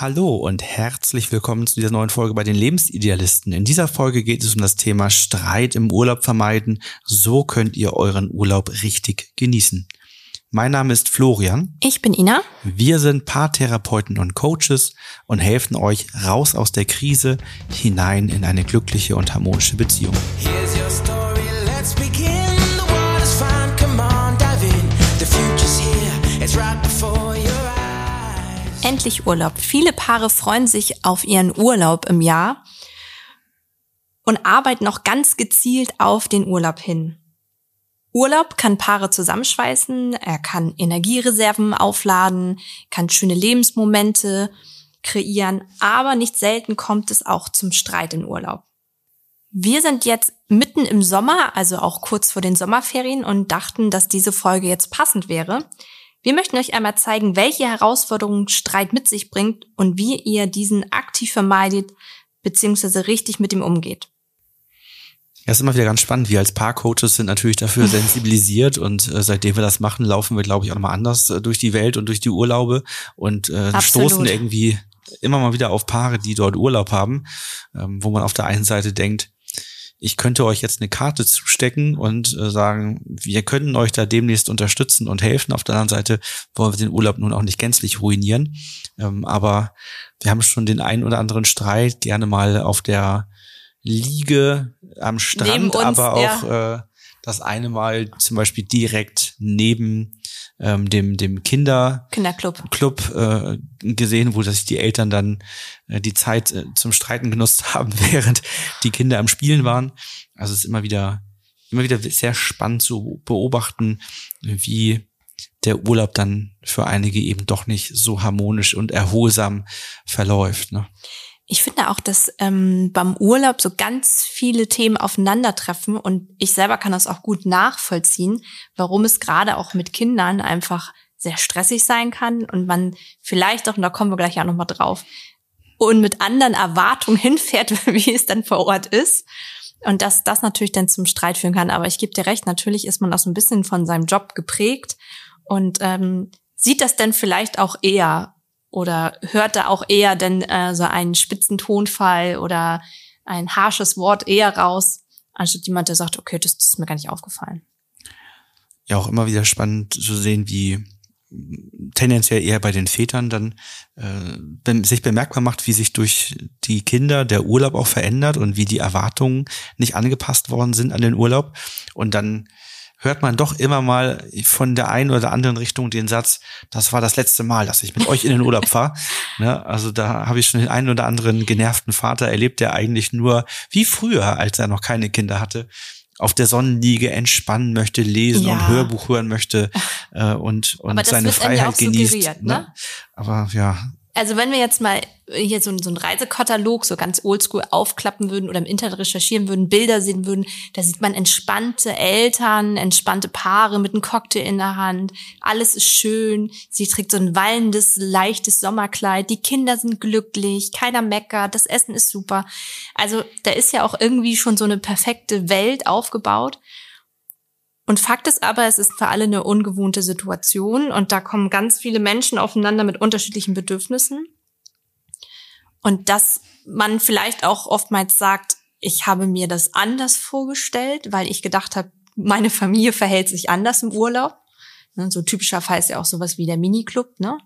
Hallo und herzlich willkommen zu dieser neuen Folge bei den Lebensidealisten. In dieser Folge geht es um das Thema Streit im Urlaub vermeiden. So könnt ihr euren Urlaub richtig genießen. Mein Name ist Florian. Ich bin Ina. Wir sind Paartherapeuten und Coaches und helfen euch raus aus der Krise hinein in eine glückliche und harmonische Beziehung. Eyes. Endlich Urlaub. Viele Paare freuen sich auf ihren Urlaub im Jahr und arbeiten auch ganz gezielt auf den Urlaub hin. Urlaub kann Paare zusammenschweißen, er kann Energiereserven aufladen, kann schöne Lebensmomente kreieren, aber nicht selten kommt es auch zum Streit in Urlaub. Wir sind jetzt mitten im Sommer, also auch kurz vor den Sommerferien und dachten, dass diese Folge jetzt passend wäre. Wir möchten euch einmal zeigen, welche Herausforderungen Streit mit sich bringt und wie ihr diesen aktiv vermeidet bzw. richtig mit ihm umgeht. Ja, ist immer wieder ganz spannend. Wir als Paarcoaches sind natürlich dafür sensibilisiert und äh, seitdem wir das machen, laufen wir, glaube ich, auch nochmal anders äh, durch die Welt und durch die Urlaube und äh, stoßen irgendwie immer mal wieder auf Paare, die dort Urlaub haben, ähm, wo man auf der einen Seite denkt, ich könnte euch jetzt eine Karte zustecken und äh, sagen, wir können euch da demnächst unterstützen und helfen. Auf der anderen Seite wollen wir den Urlaub nun auch nicht gänzlich ruinieren. Ähm, aber wir haben schon den einen oder anderen Streit gerne mal auf der Liege am Strand, uns, aber auch ja. äh, das eine Mal zum Beispiel direkt neben ähm, dem dem Kinder Kinderclub Club äh, gesehen, wo sich die Eltern dann äh, die Zeit äh, zum Streiten genutzt haben, während die Kinder am Spielen waren. Also es ist immer wieder immer wieder sehr spannend zu beobachten, wie der Urlaub dann für einige eben doch nicht so harmonisch und erholsam verläuft. Ne? Ich finde auch, dass ähm, beim Urlaub so ganz viele Themen aufeinandertreffen und ich selber kann das auch gut nachvollziehen, warum es gerade auch mit Kindern einfach sehr stressig sein kann und man vielleicht auch, und da kommen wir gleich auch nochmal drauf, und mit anderen Erwartungen hinfährt, wie es dann vor Ort ist. Und dass das natürlich dann zum Streit führen kann. Aber ich gebe dir recht, natürlich ist man auch so ein bisschen von seinem Job geprägt und ähm, sieht das dann vielleicht auch eher oder hört da auch eher denn äh, so einen spitzen Tonfall oder ein harsches Wort eher raus, anstatt jemand, der sagt, okay, das, das ist mir gar nicht aufgefallen. Ja, auch immer wieder spannend zu sehen, wie tendenziell eher bei den Vätern dann äh, sich bemerkbar macht, wie sich durch die Kinder der Urlaub auch verändert und wie die Erwartungen nicht angepasst worden sind an den Urlaub und dann hört man doch immer mal von der einen oder anderen Richtung den Satz, das war das letzte Mal, dass ich mit euch in den Urlaub fahre. Ne? Also da habe ich schon den einen oder anderen genervten Vater erlebt, der eigentlich nur wie früher, als er noch keine Kinder hatte, auf der Sonnenliege entspannen möchte, lesen ja. und Hörbuch hören möchte äh, und, und seine Freiheit genießt. Ne? ne? Aber ja, also wenn wir jetzt mal hier so, so einen Reisekatalog so ganz oldschool aufklappen würden oder im Internet recherchieren würden, Bilder sehen würden, da sieht man entspannte Eltern, entspannte Paare mit einem Cocktail in der Hand. Alles ist schön. Sie trägt so ein wallendes, leichtes Sommerkleid. Die Kinder sind glücklich. Keiner meckert. Das Essen ist super. Also da ist ja auch irgendwie schon so eine perfekte Welt aufgebaut. Und Fakt ist aber, es ist für alle eine ungewohnte Situation und da kommen ganz viele Menschen aufeinander mit unterschiedlichen Bedürfnissen. Und dass man vielleicht auch oftmals sagt, ich habe mir das anders vorgestellt, weil ich gedacht habe, meine Familie verhält sich anders im Urlaub. Ne, so typischer Fall ist ja auch sowas wie der Miniclub, ne?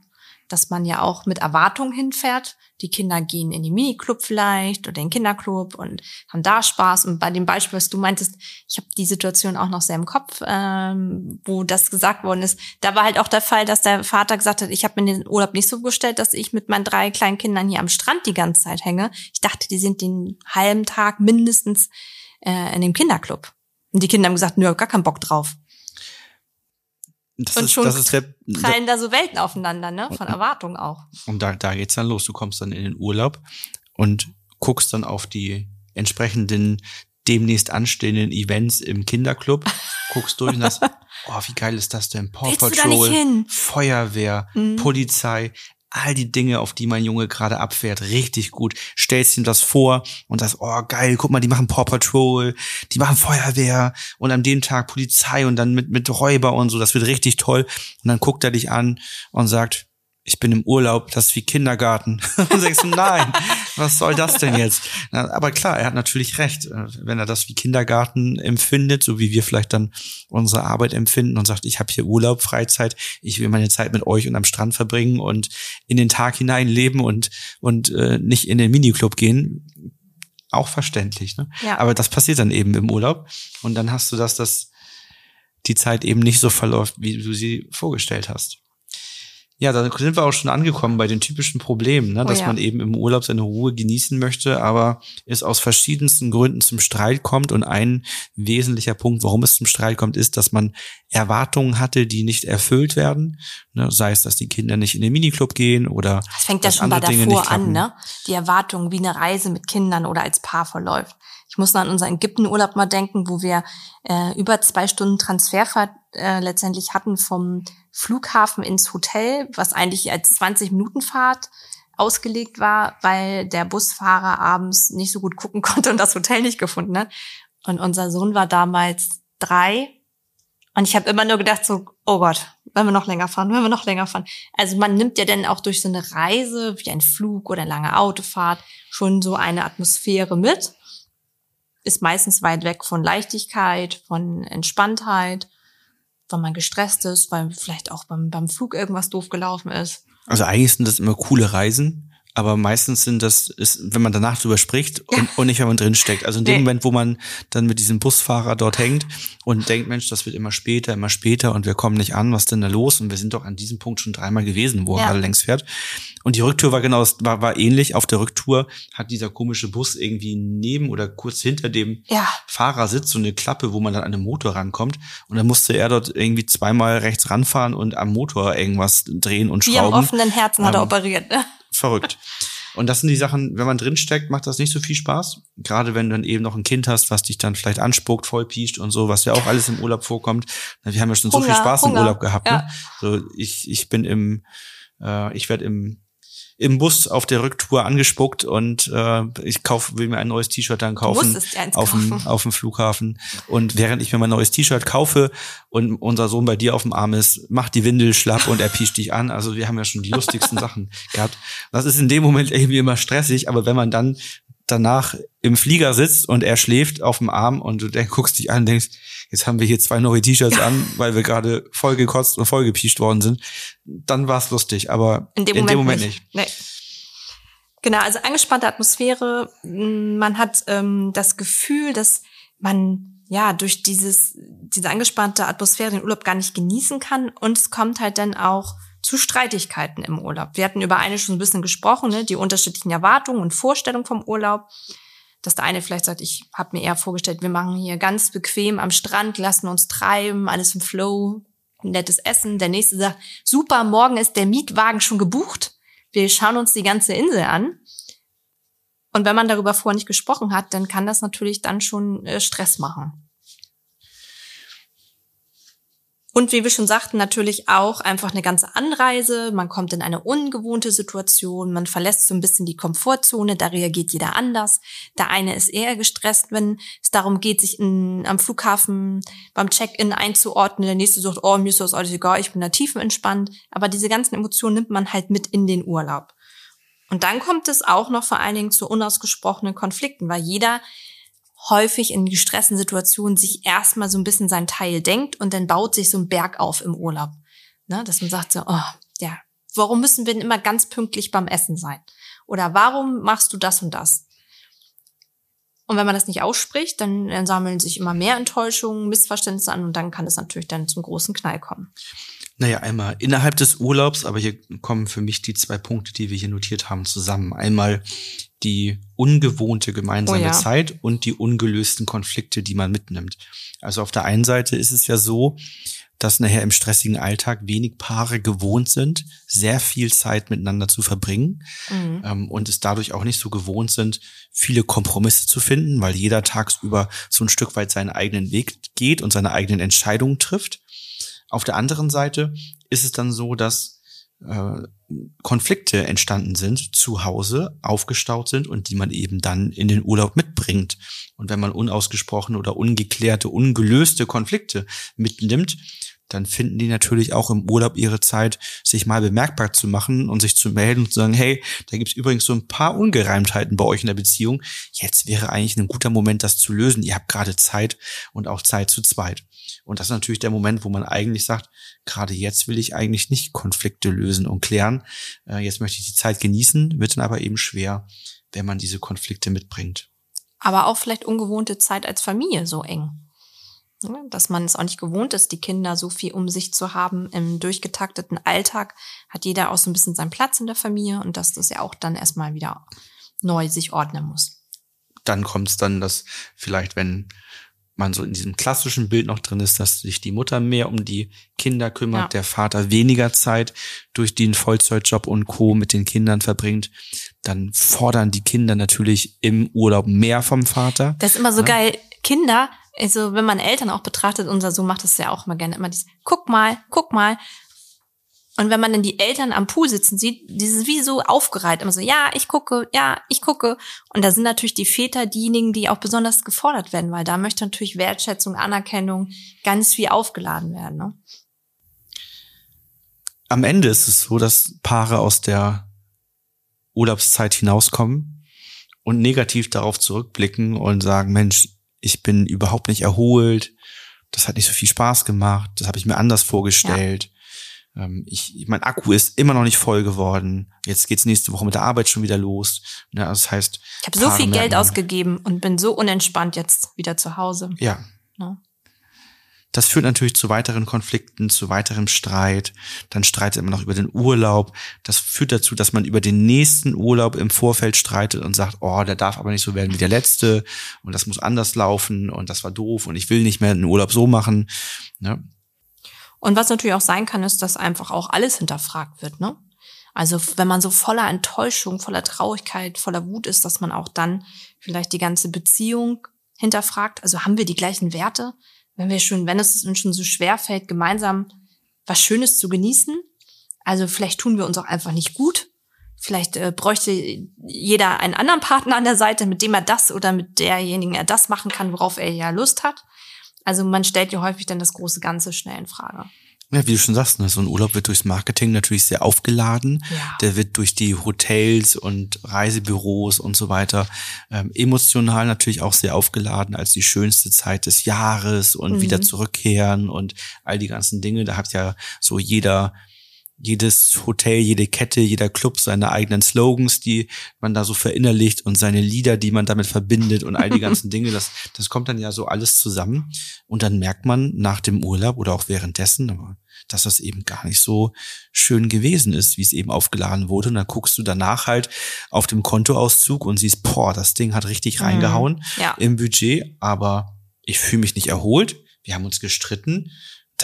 Dass man ja auch mit Erwartungen hinfährt. Die Kinder gehen in den Miniclub vielleicht oder den Kinderclub und haben da Spaß. Und bei dem Beispiel, was du meintest, ich habe die Situation auch noch sehr im Kopf, ähm, wo das gesagt worden ist. Da war halt auch der Fall, dass der Vater gesagt hat, ich habe mir den Urlaub nicht so gestellt, dass ich mit meinen drei kleinen Kindern hier am Strand die ganze Zeit hänge. Ich dachte, die sind den halben Tag mindestens äh, in dem Kinderclub. Und die Kinder haben gesagt, nö, gar keinen Bock drauf. Das und ist, schon das ist der, prallen da so Welten aufeinander, ne? Von Erwartungen auch. Und da, da geht's dann los. Du kommst dann in den Urlaub und guckst dann auf die entsprechenden demnächst anstehenden Events im Kinderclub, guckst durch und sagst, oh, wie geil ist das denn? Paw Patrol, Feuerwehr, mhm. Polizei, all die Dinge, auf die mein Junge gerade abfährt, richtig gut. Stellst ihm das vor und sagst, oh geil, guck mal, die machen Paw Patrol, die machen Feuerwehr und an dem Tag Polizei und dann mit, mit Räuber und so, das wird richtig toll. Und dann guckt er dich an und sagt, ich bin im Urlaub, das ist wie Kindergarten. und sagst du, nein, was soll das denn jetzt? aber klar, er hat natürlich recht. Äh, wenn er das wie Kindergarten empfindet, so wie wir vielleicht dann unsere Arbeit empfinden und sagt, ich habe hier Urlaub, Freizeit, ich will meine Zeit mit euch und am Strand verbringen und in den Tag hinein leben und, und äh, nicht in den Miniclub gehen, auch verständlich. Ne? Ja. Aber das passiert dann eben im Urlaub. Und dann hast du das, dass die Zeit eben nicht so verläuft, wie du sie vorgestellt hast. Ja, dann sind wir auch schon angekommen bei den typischen Problemen, ne? Oh dass oh ja. man eben im Urlaub seine Ruhe genießen möchte, aber es aus verschiedensten Gründen zum Streit kommt. Und ein wesentlicher Punkt, warum es zum Streit kommt, ist, dass man Erwartungen hatte, die nicht erfüllt werden. Ne? Sei es, dass die Kinder nicht in den Miniclub gehen oder. Das fängt ja schon mal davor an, ne? Die Erwartungen, wie eine Reise mit Kindern oder als Paar verläuft. Ich muss noch an unseren Ägyptenurlaub mal denken, wo wir äh, über zwei Stunden Transferfahrt äh, letztendlich hatten vom Flughafen ins Hotel, was eigentlich als 20 Minuten Fahrt ausgelegt war, weil der Busfahrer abends nicht so gut gucken konnte und das Hotel nicht gefunden hat. Und unser Sohn war damals drei. Und ich habe immer nur gedacht, so, oh Gott, wenn wir noch länger fahren, wenn wir noch länger fahren. Also man nimmt ja dann auch durch so eine Reise, wie ein Flug oder eine lange Autofahrt, schon so eine Atmosphäre mit. Ist meistens weit weg von Leichtigkeit, von Entspanntheit weil man gestresst ist, weil vielleicht auch beim, beim Flug irgendwas doof gelaufen ist. Also eigentlich sind das immer coole Reisen, aber meistens sind das, ist, wenn man danach drüber spricht und, und nicht, wenn man drin steckt. Also in dem nee. Moment, wo man dann mit diesem Busfahrer dort hängt und denkt, Mensch, das wird immer später, immer später und wir kommen nicht an, was ist denn da los? Und wir sind doch an diesem Punkt schon dreimal gewesen, wo ja. er gerade längs fährt. Und die Rücktour war genau, war, war ähnlich. Auf der Rücktour hat dieser komische Bus irgendwie neben oder kurz hinter dem ja. Fahrersitz so eine Klappe, wo man dann an den Motor rankommt. Und dann musste er dort irgendwie zweimal rechts ranfahren und am Motor irgendwas drehen und schrauben. Wie am offenen Herzen hat er ähm, operiert, ne? Verrückt. Und das sind die Sachen, wenn man drinsteckt, macht das nicht so viel Spaß. Gerade wenn du dann eben noch ein Kind hast, was dich dann vielleicht anspuckt, vollpiescht und so, was ja auch alles im Urlaub vorkommt. Wir haben ja schon Hunger, so viel Spaß Hunger. im Urlaub gehabt. Ja. Ne? So, ich, ich bin im, äh, ich werde im im Bus auf der Rücktour angespuckt und äh, ich kauf, will mir ein neues T-Shirt dann kaufen auf dem, auf dem Flughafen. Und während ich mir mein neues T-Shirt kaufe und unser Sohn bei dir auf dem Arm ist, macht die Windel schlapp und er piescht dich an. Also wir haben ja schon die lustigsten Sachen gehabt. Das ist in dem Moment irgendwie immer stressig, aber wenn man dann danach im Flieger sitzt und er schläft auf dem Arm und du denk, guckst dich an und denkst, jetzt haben wir hier zwei neue T-Shirts an, weil wir gerade voll gekotzt und voll gepiescht worden sind, dann war es lustig, aber in dem, in Moment, dem Moment, nicht. nicht. Nee. Genau, also angespannte Atmosphäre. Man hat ähm, das Gefühl, dass man ja durch dieses diese angespannte Atmosphäre den Urlaub gar nicht genießen kann und es kommt halt dann auch zu Streitigkeiten im Urlaub. Wir hatten über eine schon ein bisschen gesprochen, ne, die unterschiedlichen Erwartungen und Vorstellungen vom Urlaub. Dass der eine vielleicht sagt, ich habe mir eher vorgestellt, wir machen hier ganz bequem am Strand, lassen uns treiben, alles im Flow, nettes Essen. Der nächste sagt, super, morgen ist der Mietwagen schon gebucht. Wir schauen uns die ganze Insel an. Und wenn man darüber vorher nicht gesprochen hat, dann kann das natürlich dann schon äh, Stress machen. Und wie wir schon sagten, natürlich auch einfach eine ganze Anreise. Man kommt in eine ungewohnte Situation, man verlässt so ein bisschen die Komfortzone, da reagiert jeder anders. Der eine ist eher gestresst, wenn es darum geht, sich in, am Flughafen beim Check-in einzuordnen. Der nächste sagt, oh, mir ist das alles egal, ich bin da tiefenentspannt. Aber diese ganzen Emotionen nimmt man halt mit in den Urlaub. Und dann kommt es auch noch vor allen Dingen zu unausgesprochenen Konflikten, weil jeder häufig in gestressten Situationen sich erstmal so ein bisschen sein Teil denkt und dann baut sich so ein Berg auf im Urlaub. Ne? Dass man sagt so, oh, ja, warum müssen wir denn immer ganz pünktlich beim Essen sein? Oder warum machst du das und das? Und wenn man das nicht ausspricht, dann, dann sammeln sich immer mehr Enttäuschungen, Missverständnisse an und dann kann es natürlich dann zum großen Knall kommen. Naja, einmal innerhalb des Urlaubs, aber hier kommen für mich die zwei Punkte, die wir hier notiert haben, zusammen. Einmal die ungewohnte gemeinsame oh ja. Zeit und die ungelösten Konflikte, die man mitnimmt. Also auf der einen Seite ist es ja so, dass nachher im stressigen Alltag wenig Paare gewohnt sind, sehr viel Zeit miteinander zu verbringen mhm. ähm, und es dadurch auch nicht so gewohnt sind, viele Kompromisse zu finden, weil jeder tagsüber so ein Stück weit seinen eigenen Weg geht und seine eigenen Entscheidungen trifft. Auf der anderen Seite ist es dann so, dass äh, Konflikte entstanden sind, zu Hause aufgestaut sind und die man eben dann in den Urlaub mitbringt. Und wenn man unausgesprochene oder ungeklärte, ungelöste Konflikte mitnimmt, dann finden die natürlich auch im Urlaub ihre Zeit, sich mal bemerkbar zu machen und sich zu melden und zu sagen, hey, da gibt's übrigens so ein paar Ungereimtheiten bei euch in der Beziehung. Jetzt wäre eigentlich ein guter Moment, das zu lösen. Ihr habt gerade Zeit und auch Zeit zu zweit. Und das ist natürlich der Moment, wo man eigentlich sagt, gerade jetzt will ich eigentlich nicht Konflikte lösen und klären. Äh, jetzt möchte ich die Zeit genießen, wird dann aber eben schwer, wenn man diese Konflikte mitbringt. Aber auch vielleicht ungewohnte Zeit als Familie so eng. Dass man es auch nicht gewohnt ist, die Kinder so viel um sich zu haben. Im durchgetakteten Alltag hat jeder auch so ein bisschen seinen Platz in der Familie und dass das ja auch dann erstmal wieder neu sich ordnen muss. Dann kommt es dann, dass vielleicht, wenn man so in diesem klassischen Bild noch drin ist, dass sich die Mutter mehr um die Kinder kümmert, ja. der Vater weniger Zeit durch den Vollzeitjob und Co. mit den Kindern verbringt, dann fordern die Kinder natürlich im Urlaub mehr vom Vater. Das ist immer so ja. geil. Kinder, also wenn man Eltern auch betrachtet, unser Sohn macht das ja auch immer gerne, immer dieses, guck mal, guck mal, und wenn man dann die Eltern am Pool sitzen sieht, die sind wie so aufgereiht, immer so, ja, ich gucke, ja, ich gucke. Und da sind natürlich die Väter diejenigen, die auch besonders gefordert werden, weil da möchte natürlich Wertschätzung, Anerkennung ganz viel aufgeladen werden. Ne? Am Ende ist es so, dass Paare aus der Urlaubszeit hinauskommen und negativ darauf zurückblicken und sagen, Mensch, ich bin überhaupt nicht erholt, das hat nicht so viel Spaß gemacht, das habe ich mir anders vorgestellt. Ja ich, mein Akku ist immer noch nicht voll geworden. Jetzt geht's nächste Woche mit der Arbeit schon wieder los. Ja, das heißt, ich habe so viel Geld ausgegeben und bin so unentspannt jetzt wieder zu Hause. Ja. ja. Das führt natürlich zu weiteren Konflikten, zu weiterem Streit. Dann streitet man noch über den Urlaub. Das führt dazu, dass man über den nächsten Urlaub im Vorfeld streitet und sagt, oh, der darf aber nicht so werden wie der letzte und das muss anders laufen und das war doof und ich will nicht mehr einen Urlaub so machen. Ja, und was natürlich auch sein kann, ist, dass einfach auch alles hinterfragt wird, ne? Also wenn man so voller Enttäuschung, voller Traurigkeit, voller Wut ist, dass man auch dann vielleicht die ganze Beziehung hinterfragt. Also haben wir die gleichen Werte? Wenn wir schon, wenn es uns schon so schwer fällt, gemeinsam was Schönes zu genießen. Also vielleicht tun wir uns auch einfach nicht gut. Vielleicht äh, bräuchte jeder einen anderen Partner an der Seite, mit dem er das oder mit derjenigen er das machen kann, worauf er ja Lust hat. Also man stellt ja häufig dann das große Ganze schnell in Frage. Ja, wie du schon sagst, ne, so ein Urlaub wird durchs Marketing natürlich sehr aufgeladen. Ja. Der wird durch die Hotels und Reisebüros und so weiter ähm, emotional natürlich auch sehr aufgeladen als die schönste Zeit des Jahres und mhm. wieder zurückkehren und all die ganzen Dinge. Da hat ja so jeder jedes Hotel, jede Kette, jeder Club seine eigenen Slogans, die man da so verinnerlicht und seine Lieder, die man damit verbindet und all die ganzen Dinge, das, das kommt dann ja so alles zusammen. Und dann merkt man nach dem Urlaub oder auch währenddessen, dass das eben gar nicht so schön gewesen ist, wie es eben aufgeladen wurde. Und dann guckst du danach halt auf dem Kontoauszug und siehst, boah, das Ding hat richtig mhm. reingehauen ja. im Budget, aber ich fühle mich nicht erholt. Wir haben uns gestritten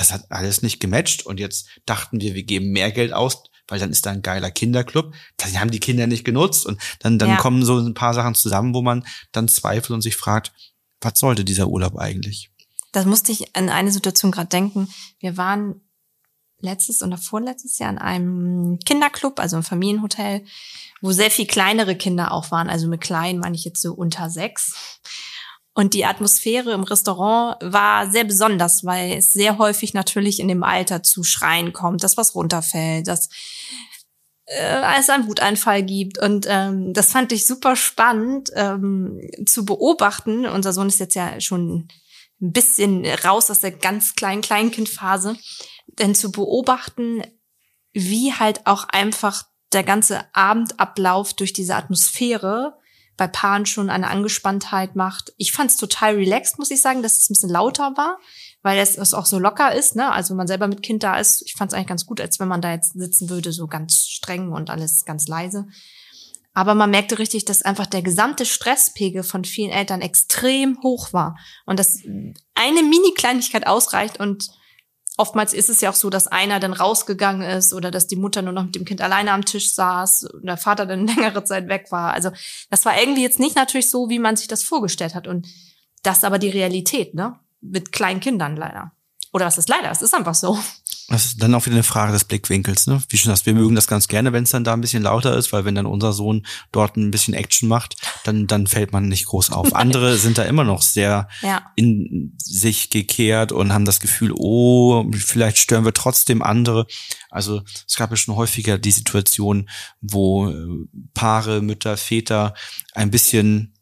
das hat alles nicht gematcht und jetzt dachten wir, wir geben mehr Geld aus, weil dann ist da ein geiler Kinderclub. Das haben die Kinder nicht genutzt und dann, dann ja. kommen so ein paar Sachen zusammen, wo man dann zweifelt und sich fragt, was sollte dieser Urlaub eigentlich? Das musste ich an eine Situation gerade denken. Wir waren letztes oder vorletztes Jahr in einem Kinderclub, also im Familienhotel, wo sehr viel kleinere Kinder auch waren. Also mit klein meine ich jetzt so unter sechs. Und die Atmosphäre im Restaurant war sehr besonders, weil es sehr häufig natürlich in dem Alter zu Schreien kommt, dass was runterfällt, dass äh, es einen Wuteinfall gibt. Und ähm, das fand ich super spannend ähm, zu beobachten. Unser Sohn ist jetzt ja schon ein bisschen raus aus der ganz kleinen Kleinkindphase. Denn zu beobachten, wie halt auch einfach der ganze Abendablauf durch diese Atmosphäre bei Paaren schon eine Angespanntheit macht. Ich fand es total relaxed, muss ich sagen, dass es ein bisschen lauter war, weil es, es auch so locker ist. Ne? Also wenn man selber mit Kind da ist, ich fand es eigentlich ganz gut, als wenn man da jetzt sitzen würde, so ganz streng und alles ganz leise. Aber man merkte richtig, dass einfach der gesamte Stresspegel von vielen Eltern extrem hoch war und dass eine Mini-Kleinigkeit ausreicht und oftmals ist es ja auch so, dass einer dann rausgegangen ist oder dass die Mutter nur noch mit dem Kind alleine am Tisch saß und der Vater dann längere Zeit weg war. Also das war irgendwie jetzt nicht natürlich so, wie man sich das vorgestellt hat. Und das ist aber die Realität, ne? Mit kleinen Kindern leider. Oder was ist leider? Es ist einfach so. Das ist dann auch wieder eine Frage des Blickwinkels, ne? Wie schon das, wir mögen das ganz gerne, wenn es dann da ein bisschen lauter ist, weil wenn dann unser Sohn dort ein bisschen Action macht, dann, dann fällt man nicht groß auf. Andere sind da immer noch sehr ja. in sich gekehrt und haben das Gefühl, oh, vielleicht stören wir trotzdem andere. Also es gab ja schon häufiger die Situation, wo äh, Paare, Mütter, Väter ein bisschen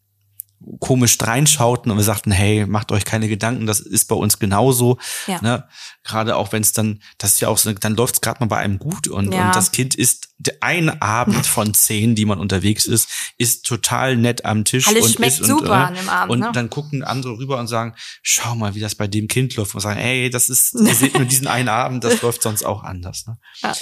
komisch reinschauten und wir sagten, hey, macht euch keine Gedanken, das ist bei uns genauso. Ja. Ne? Gerade auch wenn es dann, das ist ja auch so, dann läuft es gerade mal bei einem gut und, ja. und das Kind ist ein Abend von zehn, die man unterwegs ist, ist total nett am Tisch. Alles und schmeckt ist, super und, äh, an dem Abend. Und ne? dann gucken andere rüber und sagen, schau mal, wie das bei dem Kind läuft. Und sagen, ey, das ist, ihr seht nur diesen einen Abend, das läuft sonst auch anders. Ne? Ja.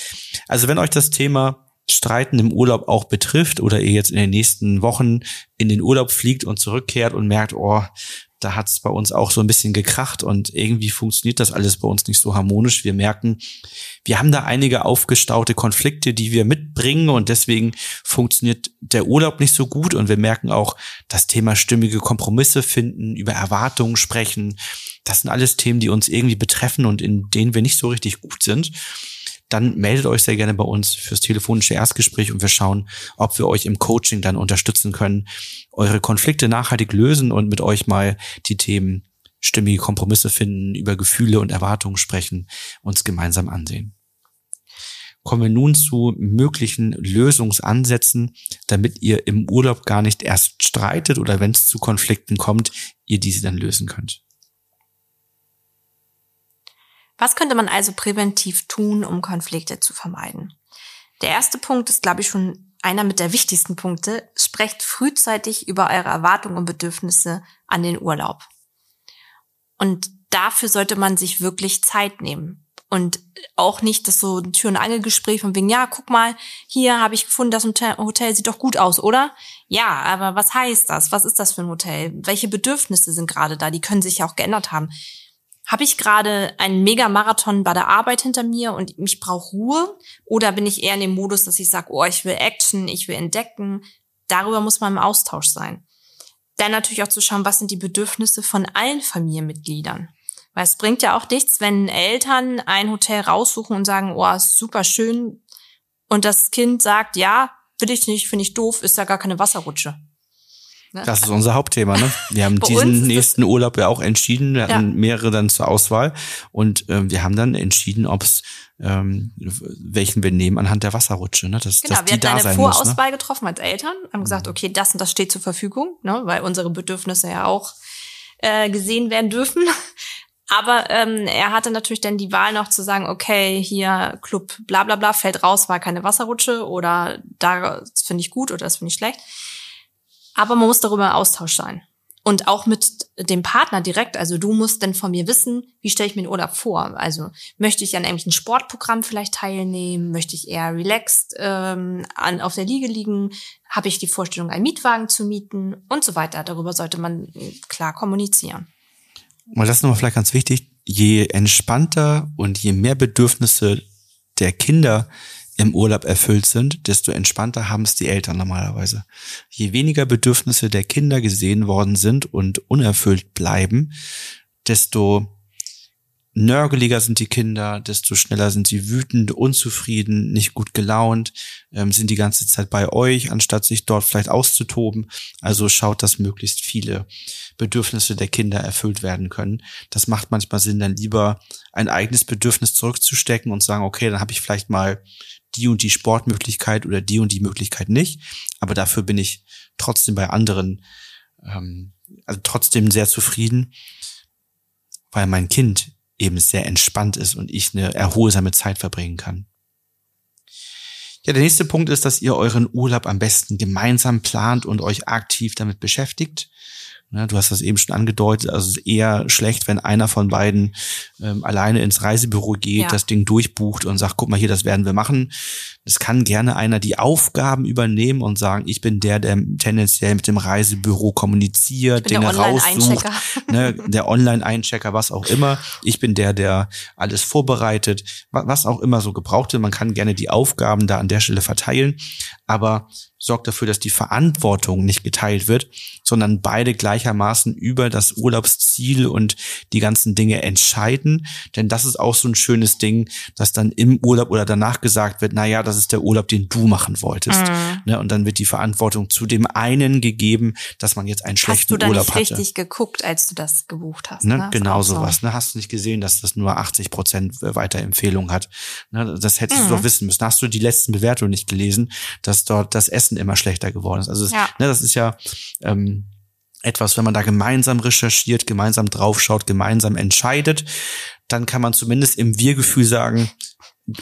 Also wenn euch das Thema Streiten im Urlaub auch betrifft oder ihr jetzt in den nächsten Wochen in den Urlaub fliegt und zurückkehrt und merkt, oh, da hat es bei uns auch so ein bisschen gekracht und irgendwie funktioniert das alles bei uns nicht so harmonisch. Wir merken, wir haben da einige aufgestaute Konflikte, die wir mitbringen und deswegen funktioniert der Urlaub nicht so gut und wir merken auch, das Thema stimmige Kompromisse finden, über Erwartungen sprechen, das sind alles Themen, die uns irgendwie betreffen und in denen wir nicht so richtig gut sind dann meldet euch sehr gerne bei uns fürs telefonische Erstgespräch und wir schauen, ob wir euch im Coaching dann unterstützen können, eure Konflikte nachhaltig lösen und mit euch mal die Themen stimmige Kompromisse finden, über Gefühle und Erwartungen sprechen, uns gemeinsam ansehen. Kommen wir nun zu möglichen Lösungsansätzen, damit ihr im Urlaub gar nicht erst streitet oder wenn es zu Konflikten kommt, ihr diese dann lösen könnt. Was könnte man also präventiv tun, um Konflikte zu vermeiden? Der erste Punkt ist, glaube ich, schon einer mit der wichtigsten Punkte. Sprecht frühzeitig über eure Erwartungen und Bedürfnisse an den Urlaub. Und dafür sollte man sich wirklich Zeit nehmen. Und auch nicht das so Tür- und Angelgespräch von wegen, ja, guck mal, hier habe ich gefunden, das Hotel sieht doch gut aus, oder? Ja, aber was heißt das? Was ist das für ein Hotel? Welche Bedürfnisse sind gerade da? Die können sich ja auch geändert haben habe ich gerade einen Megamarathon bei der Arbeit hinter mir und ich brauche Ruhe? Oder bin ich eher in dem Modus, dass ich sage, oh, ich will Action, ich will entdecken? Darüber muss man im Austausch sein. Dann natürlich auch zu schauen, was sind die Bedürfnisse von allen Familienmitgliedern. Weil es bringt ja auch nichts, wenn Eltern ein Hotel raussuchen und sagen, oh, ist super schön. Und das Kind sagt, ja, will ich nicht, finde ich doof, ist ja gar keine Wasserrutsche. Ne? Das ist unser Hauptthema. Ne? Wir haben diesen nächsten Urlaub ja auch entschieden. Wir hatten ja. mehrere dann zur Auswahl und äh, wir haben dann entschieden, ob es ähm, welchen wir nehmen anhand der Wasserrutsche. Ne? Dass, genau, dass wir hatten eine Vorauswahl muss, ne? getroffen als Eltern, haben gesagt, mhm. okay, das und das steht zur Verfügung, ne? weil unsere Bedürfnisse ja auch äh, gesehen werden dürfen. Aber ähm, er hatte natürlich dann die Wahl noch zu sagen, okay, hier Club bla bla bla fällt raus, war keine Wasserrutsche oder da finde ich gut oder das finde ich schlecht. Aber man muss darüber im Austausch sein. Und auch mit dem Partner direkt. Also du musst dann von mir wissen, wie stelle ich mir den Urlaub vor? Also möchte ich an irgendwelchen Sportprogramm vielleicht teilnehmen? Möchte ich eher relaxed ähm, an, auf der Liege liegen? Habe ich die Vorstellung, einen Mietwagen zu mieten? Und so weiter. Darüber sollte man klar kommunizieren. Und das ist nochmal vielleicht ganz wichtig. Je entspannter und je mehr Bedürfnisse der Kinder im Urlaub erfüllt sind, desto entspannter haben es die Eltern normalerweise. Je weniger Bedürfnisse der Kinder gesehen worden sind und unerfüllt bleiben, desto nörgeliger sind die Kinder, desto schneller sind sie wütend, unzufrieden, nicht gut gelaunt, ähm, sind die ganze Zeit bei euch, anstatt sich dort vielleicht auszutoben. Also schaut, dass möglichst viele Bedürfnisse der Kinder erfüllt werden können. Das macht manchmal Sinn, dann lieber ein eigenes Bedürfnis zurückzustecken und sagen, okay, dann habe ich vielleicht mal die und die Sportmöglichkeit oder die und die Möglichkeit nicht. Aber dafür bin ich trotzdem bei anderen, ähm, also trotzdem sehr zufrieden, weil mein Kind eben sehr entspannt ist und ich eine erholsame Zeit verbringen kann. Ja, der nächste Punkt ist, dass ihr euren Urlaub am besten gemeinsam plant und euch aktiv damit beschäftigt. Ja, du hast das eben schon angedeutet, also es ist eher schlecht, wenn einer von beiden ähm, alleine ins Reisebüro geht, ja. das Ding durchbucht und sagt, guck mal hier, das werden wir machen. Es kann gerne einer die Aufgaben übernehmen und sagen, ich bin der, der tendenziell mit dem Reisebüro kommuniziert, Dinge raussucht, ne, der Online-Einchecker, was auch immer. Ich bin der, der alles vorbereitet, was auch immer so gebraucht wird. Man kann gerne die Aufgaben da an der Stelle verteilen, aber sorgt dafür, dass die Verantwortung nicht geteilt wird, sondern beide gleichermaßen über das Urlaubsziel und die ganzen Dinge entscheiden. Denn das ist auch so ein schönes Ding, dass dann im Urlaub oder danach gesagt wird, na ja, das ist der Urlaub, den du machen wolltest. Mhm. Ne, und dann wird die Verantwortung zu dem einen gegeben, dass man jetzt einen schlechten Urlaub hatte. Hast du da nicht richtig geguckt, als du das gebucht hast? Ne? ne? Genau sowas. So. Ne? Hast du nicht gesehen, dass das nur 80 Prozent Weiterempfehlung hat? Ne? Das hättest mhm. du doch wissen müssen. Hast du die letzten Bewertungen nicht gelesen, dass dort das Essen immer schlechter geworden ist? Also ja. ne, das ist ja ähm, etwas, wenn man da gemeinsam recherchiert, gemeinsam draufschaut, gemeinsam entscheidet, dann kann man zumindest im Wir-Gefühl sagen,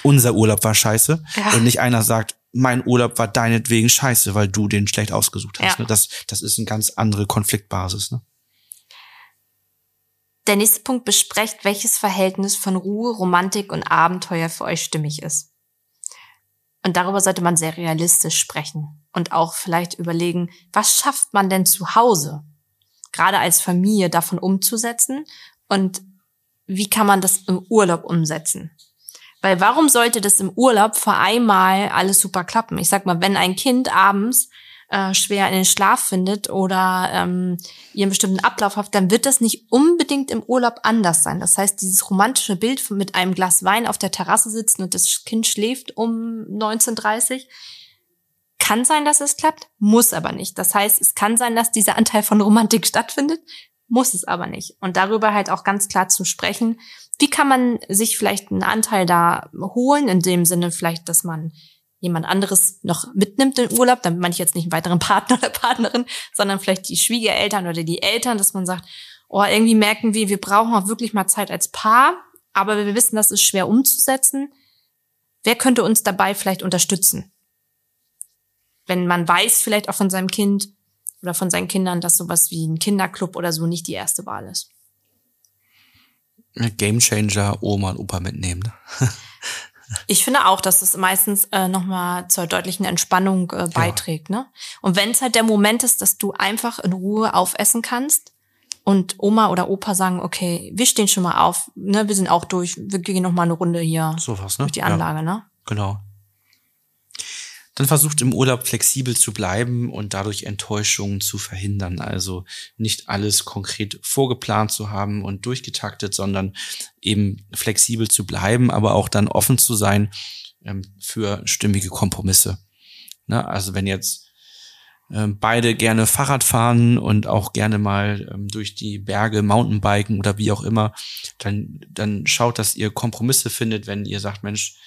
unser Urlaub war scheiße. Ja. Und nicht einer sagt, mein Urlaub war deinetwegen scheiße, weil du den schlecht ausgesucht hast. Ja. Ne? Das, das ist eine ganz andere Konfliktbasis. Ne? Der nächste Punkt besprecht, welches Verhältnis von Ruhe, Romantik und Abenteuer für euch stimmig ist. Und darüber sollte man sehr realistisch sprechen und auch vielleicht überlegen, was schafft man denn zu Hause? Gerade als Familie davon umzusetzen und wie kann man das im Urlaub umsetzen? Weil warum sollte das im Urlaub vor einmal alles super klappen? Ich sag mal, wenn ein Kind abends äh, schwer in den Schlaf findet oder ähm, ihren bestimmten Ablauf hat, dann wird das nicht unbedingt im Urlaub anders sein. Das heißt, dieses romantische Bild mit einem Glas Wein auf der Terrasse sitzen und das Kind schläft um 19.30 kann sein, dass es klappt, muss aber nicht. Das heißt, es kann sein, dass dieser Anteil von Romantik stattfindet, muss es aber nicht. Und darüber halt auch ganz klar zu sprechen, wie kann man sich vielleicht einen Anteil da holen, in dem Sinne vielleicht, dass man jemand anderes noch mitnimmt in Urlaub, damit man jetzt nicht einen weiteren Partner oder Partnerin, sondern vielleicht die Schwiegereltern oder die Eltern, dass man sagt, oh, irgendwie merken wir, wir brauchen auch wirklich mal Zeit als Paar, aber wir wissen, das ist schwer umzusetzen. Wer könnte uns dabei vielleicht unterstützen? Wenn man weiß vielleicht auch von seinem Kind oder von seinen Kindern, dass sowas wie ein Kinderclub oder so nicht die erste Wahl ist. Gamechanger Oma und Opa mitnehmen. Ne? Ich finde auch, dass es meistens äh, nochmal zur deutlichen Entspannung äh, beiträgt. Ja. Ne? Und wenn es halt der Moment ist, dass du einfach in Ruhe aufessen kannst und Oma oder Opa sagen, okay, wir stehen schon mal auf, ne, wir sind auch durch, wir gehen noch mal eine Runde hier so was, ne? durch die Anlage, ja. ne? Genau dann versucht im Urlaub flexibel zu bleiben und dadurch Enttäuschungen zu verhindern. Also nicht alles konkret vorgeplant zu haben und durchgetaktet, sondern eben flexibel zu bleiben, aber auch dann offen zu sein ähm, für stimmige Kompromisse. Ne? Also wenn jetzt ähm, beide gerne Fahrrad fahren und auch gerne mal ähm, durch die Berge Mountainbiken oder wie auch immer, dann, dann schaut, dass ihr Kompromisse findet, wenn ihr sagt, Mensch,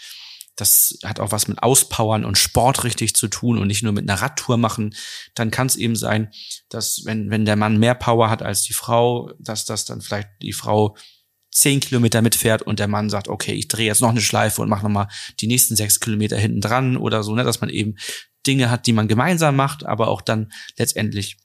das hat auch was mit Auspowern und Sport richtig zu tun und nicht nur mit einer Radtour machen, dann kann es eben sein, dass wenn, wenn der Mann mehr Power hat als die Frau, dass das dann vielleicht die Frau zehn Kilometer mitfährt und der Mann sagt, okay, ich drehe jetzt noch eine Schleife und mache nochmal die nächsten sechs Kilometer hinten dran oder so, ne, dass man eben Dinge hat, die man gemeinsam macht, aber auch dann letztendlich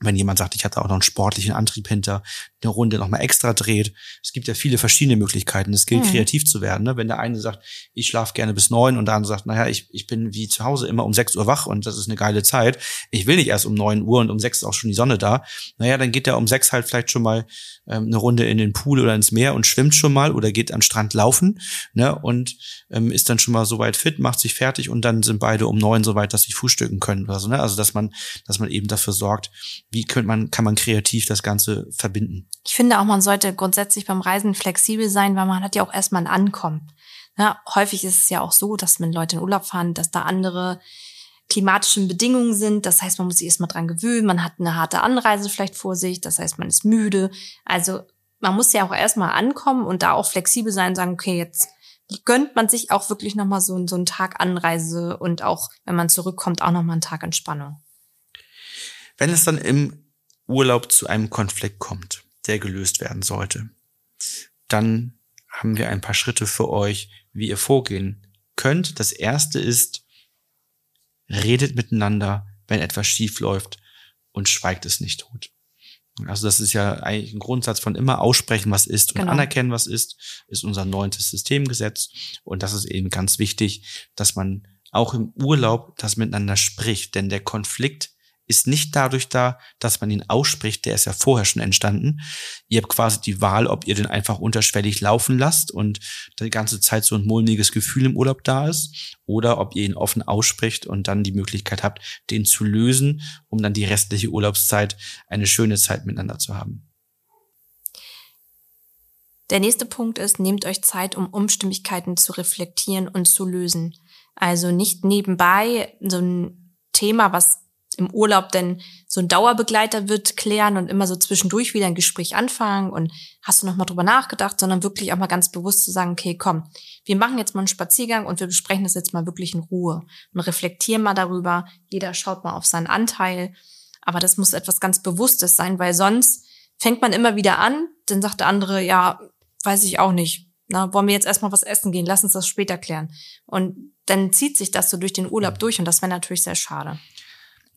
wenn jemand sagt, ich hatte auch noch einen sportlichen Antrieb hinter, eine Runde nochmal extra dreht. Es gibt ja viele verschiedene Möglichkeiten. Es gilt, mhm. kreativ zu werden. Ne? Wenn der eine sagt, ich schlafe gerne bis neun und der andere sagt, naja, ich, ich bin wie zu Hause immer um sechs Uhr wach und das ist eine geile Zeit. Ich will nicht erst um neun Uhr und um sechs ist auch schon die Sonne da. Naja, dann geht er um sechs halt vielleicht schon mal ähm, eine Runde in den Pool oder ins Meer und schwimmt schon mal oder geht am Strand laufen ne? und ähm, ist dann schon mal soweit fit, macht sich fertig und dann sind beide um neun soweit, dass sie frühstücken können oder so. Ne? Also dass man, dass man eben dafür sorgt, wie könnte man, kann man kreativ das Ganze verbinden. Ich finde auch, man sollte grundsätzlich beim Reisen flexibel sein, weil man hat ja auch erstmal ein Ankommen. Ja, häufig ist es ja auch so, dass wenn Leute in Urlaub fahren, dass da andere klimatischen Bedingungen sind. Das heißt, man muss sich erstmal dran gewöhnen. Man hat eine harte Anreise vielleicht vor sich. Das heißt, man ist müde. Also man muss ja auch erstmal ankommen und da auch flexibel sein und sagen, okay, jetzt gönnt man sich auch wirklich nochmal so, so einen Tag Anreise und auch, wenn man zurückkommt, auch nochmal einen Tag Entspannung. Wenn es dann im Urlaub zu einem Konflikt kommt, der gelöst werden sollte, dann haben wir ein paar Schritte für euch, wie ihr vorgehen könnt. Das erste ist, redet miteinander, wenn etwas schief läuft und schweigt es nicht tot. Also das ist ja eigentlich ein Grundsatz von immer aussprechen, was ist und genau. anerkennen, was ist, ist unser neuntes Systemgesetz. Und das ist eben ganz wichtig, dass man auch im Urlaub das miteinander spricht. Denn der Konflikt ist nicht dadurch da, dass man ihn ausspricht, der ist ja vorher schon entstanden. Ihr habt quasi die Wahl, ob ihr den einfach unterschwellig laufen lasst und die ganze Zeit so ein mulmiges Gefühl im Urlaub da ist, oder ob ihr ihn offen ausspricht und dann die Möglichkeit habt, den zu lösen, um dann die restliche Urlaubszeit eine schöne Zeit miteinander zu haben. Der nächste Punkt ist, nehmt euch Zeit, um Umstimmigkeiten zu reflektieren und zu lösen. Also nicht nebenbei so ein Thema, was im Urlaub denn so ein Dauerbegleiter wird klären und immer so zwischendurch wieder ein Gespräch anfangen und hast du noch mal drüber nachgedacht, sondern wirklich auch mal ganz bewusst zu sagen, okay, komm, wir machen jetzt mal einen Spaziergang und wir besprechen das jetzt mal wirklich in Ruhe und reflektieren mal darüber. Jeder schaut mal auf seinen Anteil, aber das muss etwas ganz Bewusstes sein, weil sonst fängt man immer wieder an, dann sagt der andere, ja, weiß ich auch nicht. Na, wollen wir jetzt erstmal was essen gehen? Lass uns das später klären. Und dann zieht sich das so durch den Urlaub durch und das wäre natürlich sehr schade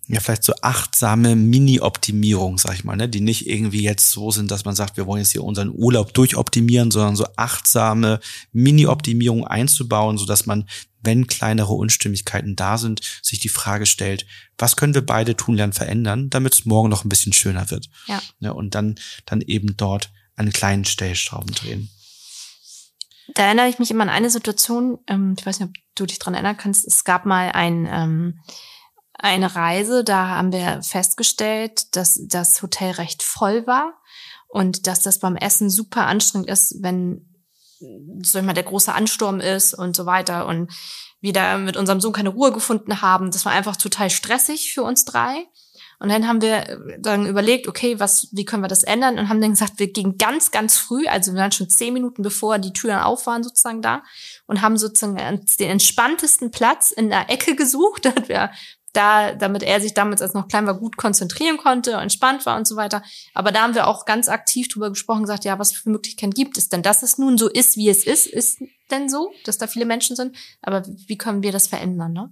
ja, vielleicht so achtsame Mini-Optimierung, sag ich mal, ne, die nicht irgendwie jetzt so sind, dass man sagt, wir wollen jetzt hier unseren Urlaub durchoptimieren, sondern so achtsame Mini-Optimierung einzubauen, so dass man, wenn kleinere Unstimmigkeiten da sind, sich die Frage stellt, was können wir beide tun lernen verändern, damit es morgen noch ein bisschen schöner wird. Ja. ne, und dann, dann eben dort an kleinen Stellschrauben drehen. Da erinnere ich mich immer an eine Situation, ähm, ich weiß nicht, ob du dich dran erinnern kannst, es gab mal ein, ähm, eine Reise, da haben wir festgestellt, dass das Hotel recht voll war und dass das beim Essen super anstrengend ist, wenn so immer der große Ansturm ist und so weiter und wir da mit unserem Sohn keine Ruhe gefunden haben. Das war einfach total stressig für uns drei. Und dann haben wir dann überlegt, okay, was, wie können wir das ändern? Und haben dann gesagt, wir gehen ganz, ganz früh, also wir waren schon zehn Minuten bevor die Türen auf waren sozusagen da und haben sozusagen den entspanntesten Platz in der Ecke gesucht, damit wir da, damit er sich damals als noch klein war, gut konzentrieren konnte, entspannt war und so weiter. Aber da haben wir auch ganz aktiv drüber gesprochen, gesagt, ja, was für Möglichkeiten gibt es denn? Dass es nun so ist, wie es ist, ist denn so, dass da viele Menschen sind. Aber wie können wir das verändern, ne?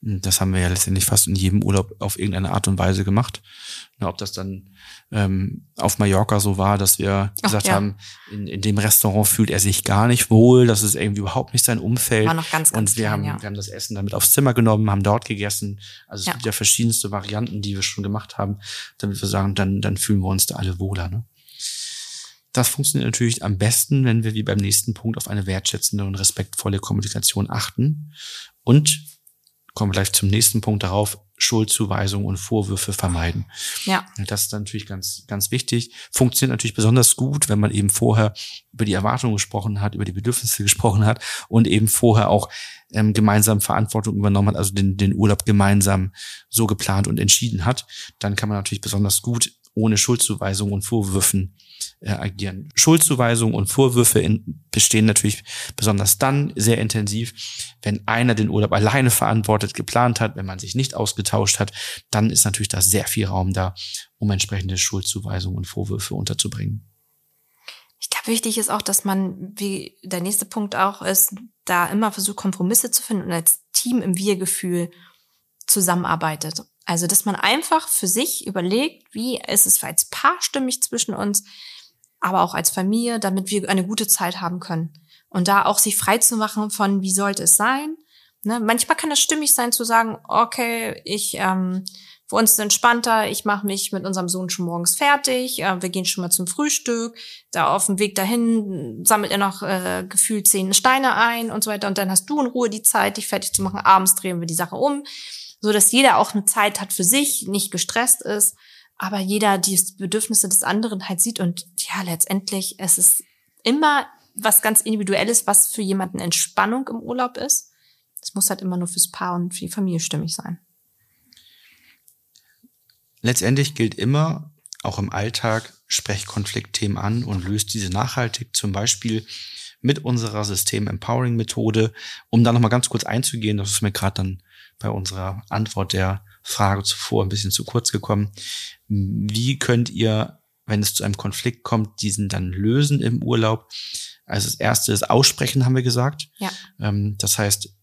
Das haben wir ja letztendlich fast in jedem Urlaub auf irgendeine Art und Weise gemacht. Ob das dann ähm, auf Mallorca so war, dass wir Ach, gesagt ja. haben, in, in dem Restaurant fühlt er sich gar nicht wohl, das ist irgendwie überhaupt nicht sein Umfeld. War noch ganz, ganz und wir klein, haben, ja. wir haben das Essen damit aufs Zimmer genommen, haben dort gegessen. Also es ja. gibt ja verschiedenste Varianten, die wir schon gemacht haben, damit wir sagen, dann, dann fühlen wir uns da alle wohler. Ne? Das funktioniert natürlich am besten, wenn wir wie beim nächsten Punkt auf eine wertschätzende und respektvolle Kommunikation achten und kommen wir gleich zum nächsten Punkt darauf, Schuldzuweisungen und Vorwürfe vermeiden. Ja. Das ist natürlich ganz, ganz wichtig. Funktioniert natürlich besonders gut, wenn man eben vorher über die Erwartungen gesprochen hat, über die Bedürfnisse gesprochen hat und eben vorher auch ähm, gemeinsam Verantwortung übernommen hat, also den, den Urlaub gemeinsam so geplant und entschieden hat. Dann kann man natürlich besonders gut ohne Schuldzuweisungen und Vorwürfen äh, agieren. Schuldzuweisungen und Vorwürfe in, bestehen natürlich besonders dann sehr intensiv, wenn einer den Urlaub alleine verantwortet, geplant hat, wenn man sich nicht ausgetauscht hat, dann ist natürlich da sehr viel Raum da, um entsprechende Schuldzuweisungen und Vorwürfe unterzubringen. Ich glaube, wichtig ist auch, dass man, wie der nächste Punkt auch ist, da immer versucht, Kompromisse zu finden und als Team im Wir-Gefühl zusammenarbeitet. Also, dass man einfach für sich überlegt, wie ist es als Paar stimmig zwischen uns, aber auch als Familie, damit wir eine gute Zeit haben können. Und da auch sich frei zu machen von, wie sollte es sein. Ne? Manchmal kann es stimmig sein zu sagen, okay, ich ähm, für uns ist entspannter, ich mache mich mit unserem Sohn schon morgens fertig, äh, wir gehen schon mal zum Frühstück, da auf dem Weg dahin sammelt er noch äh, gefühlt zehn Steine ein und so weiter und dann hast du in Ruhe die Zeit, dich fertig zu machen, abends drehen wir die Sache um so dass jeder auch eine Zeit hat für sich, nicht gestresst ist, aber jeder die Bedürfnisse des anderen halt sieht und ja, letztendlich es ist immer was ganz individuelles, was für jemanden Entspannung im Urlaub ist. Es muss halt immer nur fürs Paar und für die Familie stimmig sein. Letztendlich gilt immer, auch im Alltag, sprech Konfliktthemen an und löst diese nachhaltig, zum Beispiel mit unserer System Empowering Methode, um da nochmal ganz kurz einzugehen, das ist mir gerade dann bei unserer Antwort der Frage zuvor ein bisschen zu kurz gekommen. Wie könnt ihr, wenn es zu einem Konflikt kommt, diesen dann lösen im Urlaub? Also das erste ist Aussprechen, haben wir gesagt. Ja. Ähm, das heißt,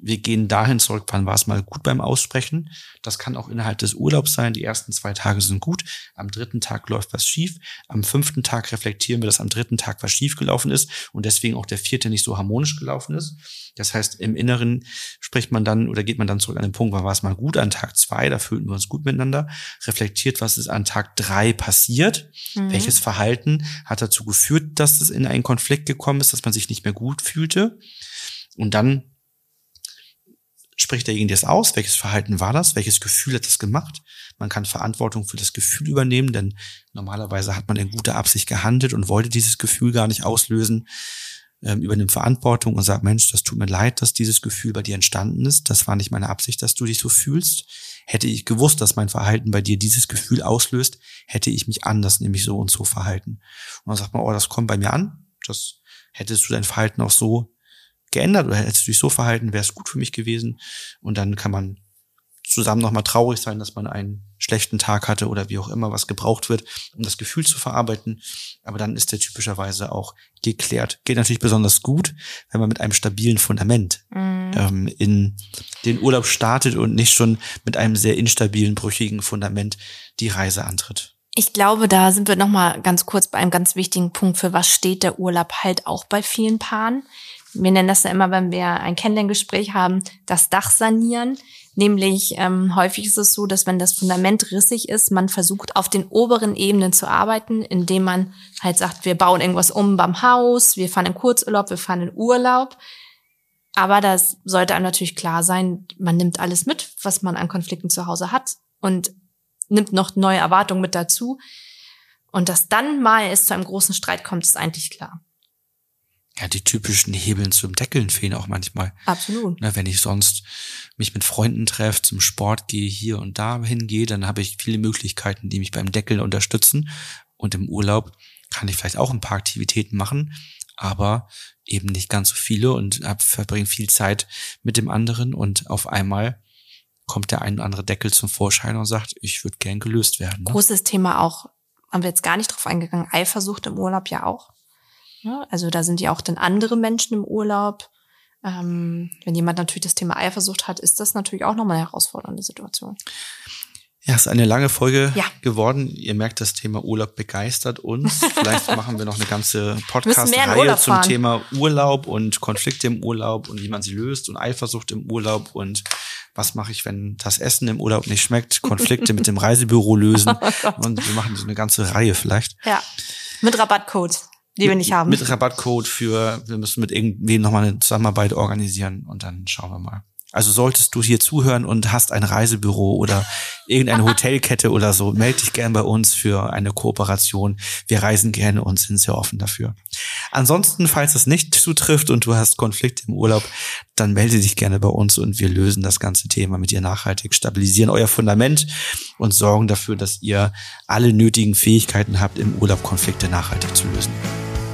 wir gehen dahin zurück, wann war es mal gut beim Aussprechen. Das kann auch innerhalb des Urlaubs sein. Die ersten zwei Tage sind gut. Am dritten Tag läuft was schief. Am fünften Tag reflektieren wir, dass am dritten Tag was schief gelaufen ist und deswegen auch der vierte nicht so harmonisch gelaufen ist. Das heißt, im Inneren spricht man dann oder geht man dann zurück an den Punkt, wann war es mal gut an Tag zwei, da fühlten wir uns gut miteinander. Reflektiert, was ist an Tag drei passiert. Mhm. Welches Verhalten hat dazu geführt, dass es in einen Konflikt gekommen ist, dass man sich nicht mehr gut fühlte. Und dann spricht derjenige das aus? Welches Verhalten war das? Welches Gefühl hat das gemacht? Man kann Verantwortung für das Gefühl übernehmen, denn normalerweise hat man in guter Absicht gehandelt und wollte dieses Gefühl gar nicht auslösen. Ähm, übernimmt Verantwortung und sagt, Mensch, das tut mir leid, dass dieses Gefühl bei dir entstanden ist. Das war nicht meine Absicht, dass du dich so fühlst. Hätte ich gewusst, dass mein Verhalten bei dir dieses Gefühl auslöst, hätte ich mich anders, nämlich so und so verhalten. Und dann sagt man, oh, das kommt bei mir an. Das hättest du dein Verhalten auch so geändert oder hättest du dich so verhalten, wäre es gut für mich gewesen. Und dann kann man zusammen nochmal traurig sein, dass man einen schlechten Tag hatte oder wie auch immer was gebraucht wird, um das Gefühl zu verarbeiten. Aber dann ist der typischerweise auch geklärt. Geht natürlich besonders gut, wenn man mit einem stabilen Fundament mhm. ähm, in den Urlaub startet und nicht schon mit einem sehr instabilen, brüchigen Fundament die Reise antritt. Ich glaube, da sind wir nochmal ganz kurz bei einem ganz wichtigen Punkt, für was steht der Urlaub halt auch bei vielen Paaren. Wir nennen das ja immer, wenn wir ein Kennenlerngespräch haben, das Dach sanieren. Nämlich ähm, häufig ist es so, dass wenn das Fundament rissig ist, man versucht auf den oberen Ebenen zu arbeiten, indem man halt sagt, wir bauen irgendwas um beim Haus, wir fahren in Kurzurlaub, wir fahren in Urlaub. Aber das sollte einem natürlich klar sein, man nimmt alles mit, was man an Konflikten zu Hause hat und nimmt noch neue Erwartungen mit dazu. Und dass dann mal es zu einem großen Streit kommt, ist eigentlich klar ja, die typischen Hebeln zum Deckeln fehlen auch manchmal. Absolut. Na, wenn ich sonst mich mit Freunden treffe, zum Sport gehe, hier und da hingehe, dann habe ich viele Möglichkeiten, die mich beim Deckeln unterstützen. Und im Urlaub kann ich vielleicht auch ein paar Aktivitäten machen, aber eben nicht ganz so viele und verbringe viel Zeit mit dem anderen und auf einmal kommt der ein oder andere Deckel zum Vorschein und sagt, ich würde gern gelöst werden. Ne? Großes Thema auch, haben wir jetzt gar nicht drauf eingegangen, Eifersucht im Urlaub ja auch. Ne? Also da sind ja auch dann andere Menschen im Urlaub. Ähm, wenn jemand natürlich das Thema Eifersucht hat, ist das natürlich auch nochmal eine herausfordernde Situation. Ja, es ist eine lange Folge ja. geworden. Ihr merkt, das Thema Urlaub begeistert uns. Vielleicht machen wir noch eine ganze Podcast-Reihe zum Thema Urlaub und Konflikte im Urlaub und wie man sie löst und Eifersucht im Urlaub und was mache ich, wenn das Essen im Urlaub nicht schmeckt, Konflikte mit dem Reisebüro lösen. Oh und wir machen so eine ganze Reihe vielleicht. Ja, mit Rabattcode die wir nicht haben. Mit Rabattcode für, wir müssen mit irgendwem nochmal eine Zusammenarbeit organisieren und dann schauen wir mal. Also solltest du hier zuhören und hast ein Reisebüro oder irgendeine Hotelkette oder so, melde dich gern bei uns für eine Kooperation. Wir reisen gerne und sind sehr offen dafür. Ansonsten, falls es nicht zutrifft und du hast Konflikte im Urlaub, dann melde dich gerne bei uns und wir lösen das ganze Thema mit dir nachhaltig, stabilisieren euer Fundament und sorgen dafür, dass ihr alle nötigen Fähigkeiten habt, im Urlaub Konflikte nachhaltig zu lösen.